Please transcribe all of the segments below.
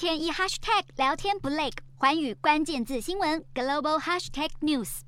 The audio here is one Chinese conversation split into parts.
天一 hashtag 聊天不累，寰宇关键字新闻 global hashtag news。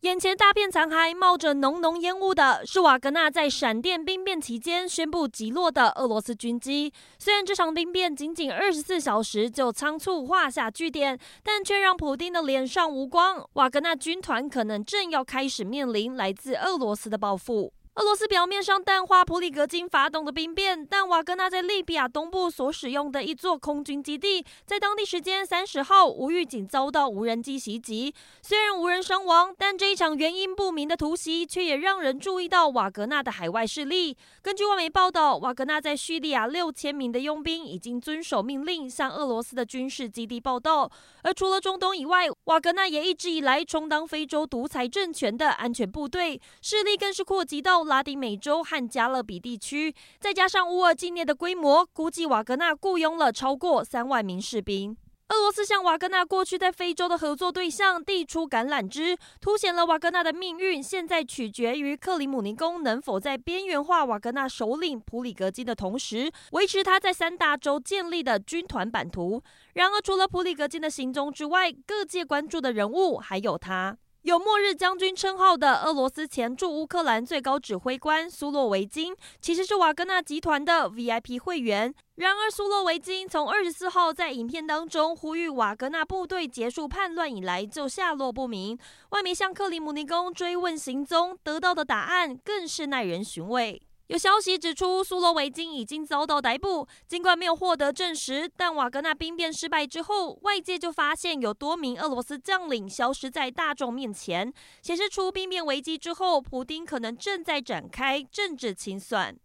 眼前大片残骸，冒着浓浓烟雾的是瓦格纳在闪电兵变期间宣布击落的俄罗斯军机。虽然这场兵变仅仅二十四小时就仓促画下句点，但却让普丁的脸上无光。瓦格纳军团可能正要开始面临来自俄罗斯的报复。俄罗斯表面上淡化普里格金发动的兵变，但瓦格纳在利比亚东部所使用的一座空军基地，在当地时间三十号无预警遭到无人机袭击。虽然无人伤亡，但这一场原因不明的突袭，却也让人注意到瓦格纳的海外势力。根据外媒报道，瓦格纳在叙利亚六千名的佣兵已经遵守命令，向俄罗斯的军事基地报道。而除了中东以外，瓦格纳也一直以来充当非洲独裁政权的安全部队，势力更是扩及到。拉丁美洲和加勒比地区，再加上乌尔境内的规模，估计瓦格纳雇佣了超过三万名士兵。俄罗斯向瓦格纳过去在非洲的合作对象递出橄榄枝，凸显了瓦格纳的命运现在取决于克里姆林宫能否在边缘化瓦格纳首领普里格金的同时，维持他在三大洲建立的军团版图。然而，除了普里格金的行踪之外，各界关注的人物还有他。有“末日将军”称号的俄罗斯前驻乌克兰最高指挥官苏洛维金，其实是瓦格纳集团的 VIP 会员。然而，苏洛维金从二十四号在影片当中呼吁瓦格纳部队结束叛乱以来，就下落不明。外媒向克里姆林宫追问行踪，得到的答案更是耐人寻味。有消息指出，苏罗维金已经遭到逮捕。尽管没有获得证实，但瓦格纳兵变失败之后，外界就发现有多名俄罗斯将领消失在大众面前，显示出兵变危机之后，普丁可能正在展开政治清算。